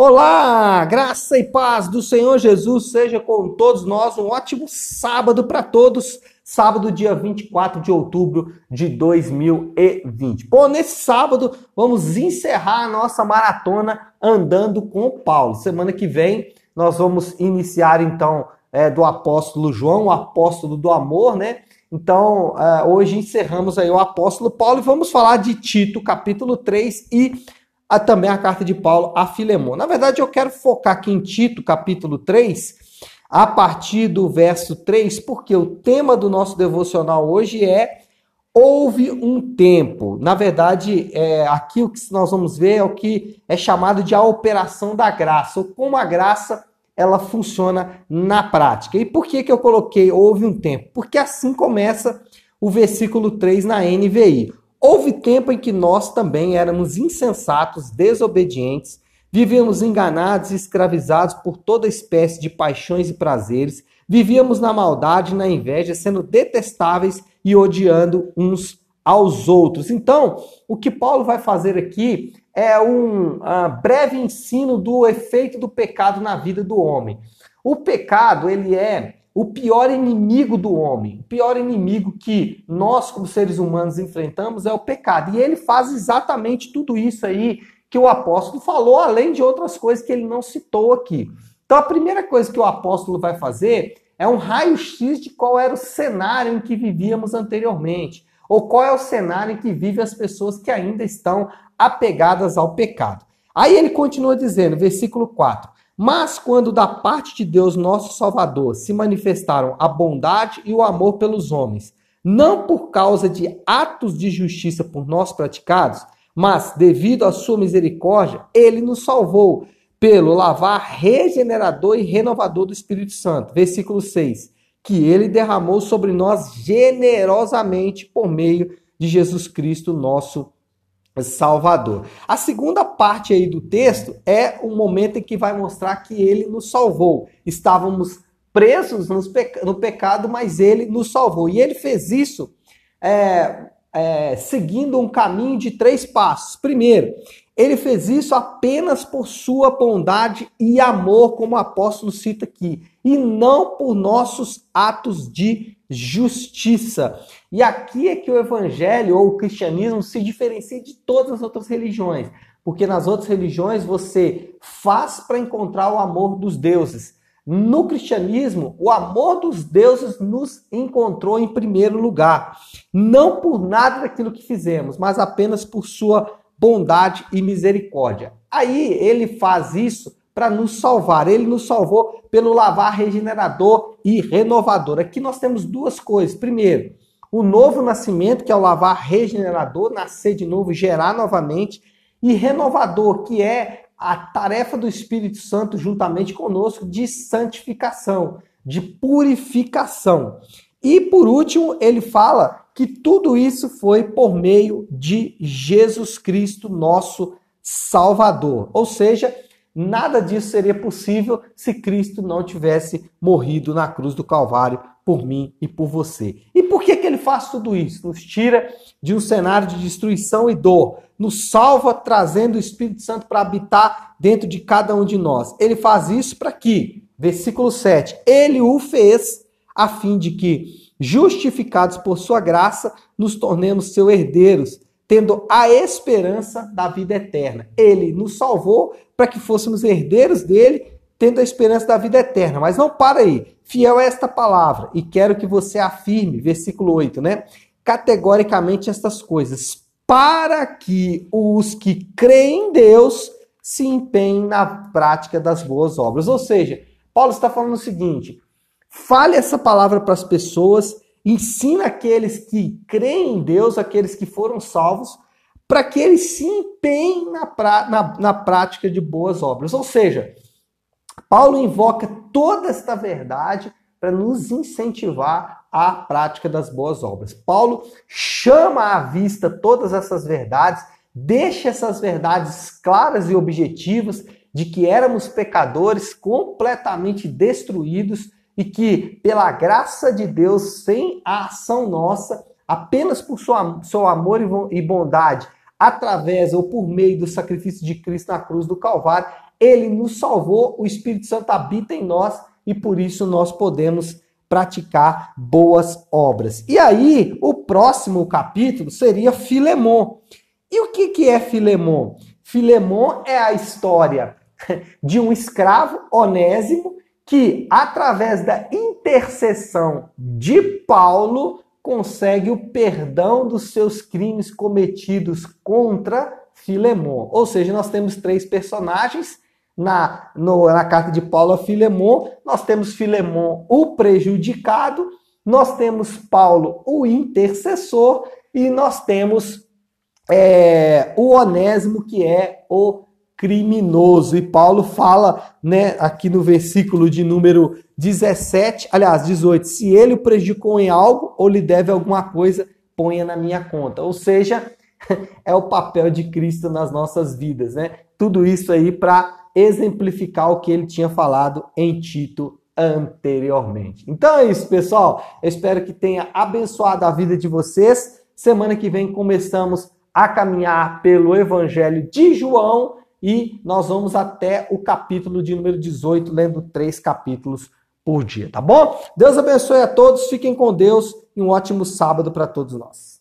Olá, graça e paz do Senhor Jesus seja com todos nós. Um ótimo sábado para todos. Sábado, dia 24 de outubro de 2020. Bom, nesse sábado vamos encerrar a nossa maratona andando com Paulo. Semana que vem nós vamos iniciar então é, do apóstolo João, o apóstolo do amor, né? Então, uh, hoje encerramos aí o apóstolo Paulo e vamos falar de Tito, capítulo 3 e a, também a carta de Paulo a Filemon. Na verdade, eu quero focar aqui em Tito, capítulo 3, a partir do verso 3, porque o tema do nosso devocional hoje é Houve um tempo. Na verdade, é, aqui o que nós vamos ver é o que é chamado de a operação da graça, ou como a graça ela funciona na prática. E por que, que eu coloquei houve um tempo? Porque assim começa o versículo 3 na NVI. Houve tempo em que nós também éramos insensatos, desobedientes, vivíamos enganados e escravizados por toda espécie de paixões e prazeres, vivíamos na maldade e na inveja, sendo detestáveis e odiando uns aos outros. Então, o que Paulo vai fazer aqui é um uh, breve ensino do efeito do pecado na vida do homem. O pecado, ele é o pior inimigo do homem, o pior inimigo que nós, como seres humanos, enfrentamos é o pecado. E ele faz exatamente tudo isso aí que o apóstolo falou, além de outras coisas que ele não citou aqui. Então, a primeira coisa que o apóstolo vai fazer é um raio-x de qual era o cenário em que vivíamos anteriormente, ou qual é o cenário em que vivem as pessoas que ainda estão apegadas ao pecado. Aí ele continua dizendo, versículo 4: mas quando da parte de Deus, nosso Salvador, se manifestaram a bondade e o amor pelos homens, não por causa de atos de justiça por nós praticados, mas devido à sua misericórdia, ele nos salvou pelo lavar regenerador e renovador do Espírito Santo. Versículo 6. Que ele derramou sobre nós generosamente por meio de Jesus Cristo, nosso Salvador. A segunda parte aí do texto é o momento em que vai mostrar que ele nos salvou. Estávamos presos no pecado, mas ele nos salvou. E ele fez isso é, é, seguindo um caminho de três passos. Primeiro, ele fez isso apenas por sua bondade e amor, como o apóstolo cita aqui, e não por nossos atos de justiça. E aqui é que o evangelho ou o cristianismo se diferencia de todas as outras religiões, porque nas outras religiões você faz para encontrar o amor dos deuses. No cristianismo, o amor dos deuses nos encontrou em primeiro lugar, não por nada daquilo que fizemos, mas apenas por sua bondade e misericórdia. Aí ele faz isso para nos salvar. Ele nos salvou pelo lavar regenerador e renovador. Aqui nós temos duas coisas. Primeiro, o novo nascimento, que é o lavar regenerador, nascer de novo, gerar novamente, e renovador, que é a tarefa do Espírito Santo juntamente conosco de santificação, de purificação. E por último, ele fala que tudo isso foi por meio de Jesus Cristo, nosso Salvador. Ou seja, Nada disso seria possível se Cristo não tivesse morrido na cruz do Calvário por mim e por você. E por que, que ele faz tudo isso? Nos tira de um cenário de destruição e dor, nos salva trazendo o Espírito Santo para habitar dentro de cada um de nós. Ele faz isso para que, versículo 7, ele o fez a fim de que, justificados por sua graça, nos tornemos seus herdeiros tendo a esperança da vida eterna. Ele nos salvou para que fôssemos herdeiros dele, tendo a esperança da vida eterna. Mas não para aí. Fiel a esta palavra, e quero que você afirme, versículo 8, né? Categoricamente estas coisas, para que os que creem em Deus se empenhem na prática das boas obras. Ou seja, Paulo está falando o seguinte: fale essa palavra para as pessoas ensina aqueles que creem em Deus, aqueles que foram salvos, para que eles se empenhem na, na, na prática de boas obras. Ou seja, Paulo invoca toda esta verdade para nos incentivar à prática das boas obras. Paulo chama à vista todas essas verdades, deixa essas verdades claras e objetivas de que éramos pecadores completamente destruídos e que, pela graça de Deus, sem a ação nossa, apenas por sua, seu amor e bondade, através ou por meio do sacrifício de Cristo na cruz do Calvário, ele nos salvou, o Espírito Santo habita em nós e por isso nós podemos praticar boas obras. E aí, o próximo capítulo seria Filemon. E o que, que é Filemon? Filemon é a história de um escravo onésimo que, através da intercessão de Paulo, consegue o perdão dos seus crimes cometidos contra Filemon. Ou seja, nós temos três personagens na, no, na carta de Paulo a Filemon. Nós temos Filemon, o prejudicado, nós temos Paulo, o intercessor, e nós temos é, o Onésimo, que é o criminoso. E Paulo fala, né, aqui no versículo de número 17, aliás, 18, se ele o prejudicou em algo ou lhe deve alguma coisa, ponha na minha conta. Ou seja, é o papel de Cristo nas nossas vidas, né? Tudo isso aí para exemplificar o que ele tinha falado em Tito anteriormente. Então é isso, pessoal. Eu espero que tenha abençoado a vida de vocês. Semana que vem começamos a caminhar pelo Evangelho de João e nós vamos até o capítulo de número 18, lendo três capítulos por dia, tá bom? Deus abençoe a todos, fiquem com Deus e um ótimo sábado para todos nós.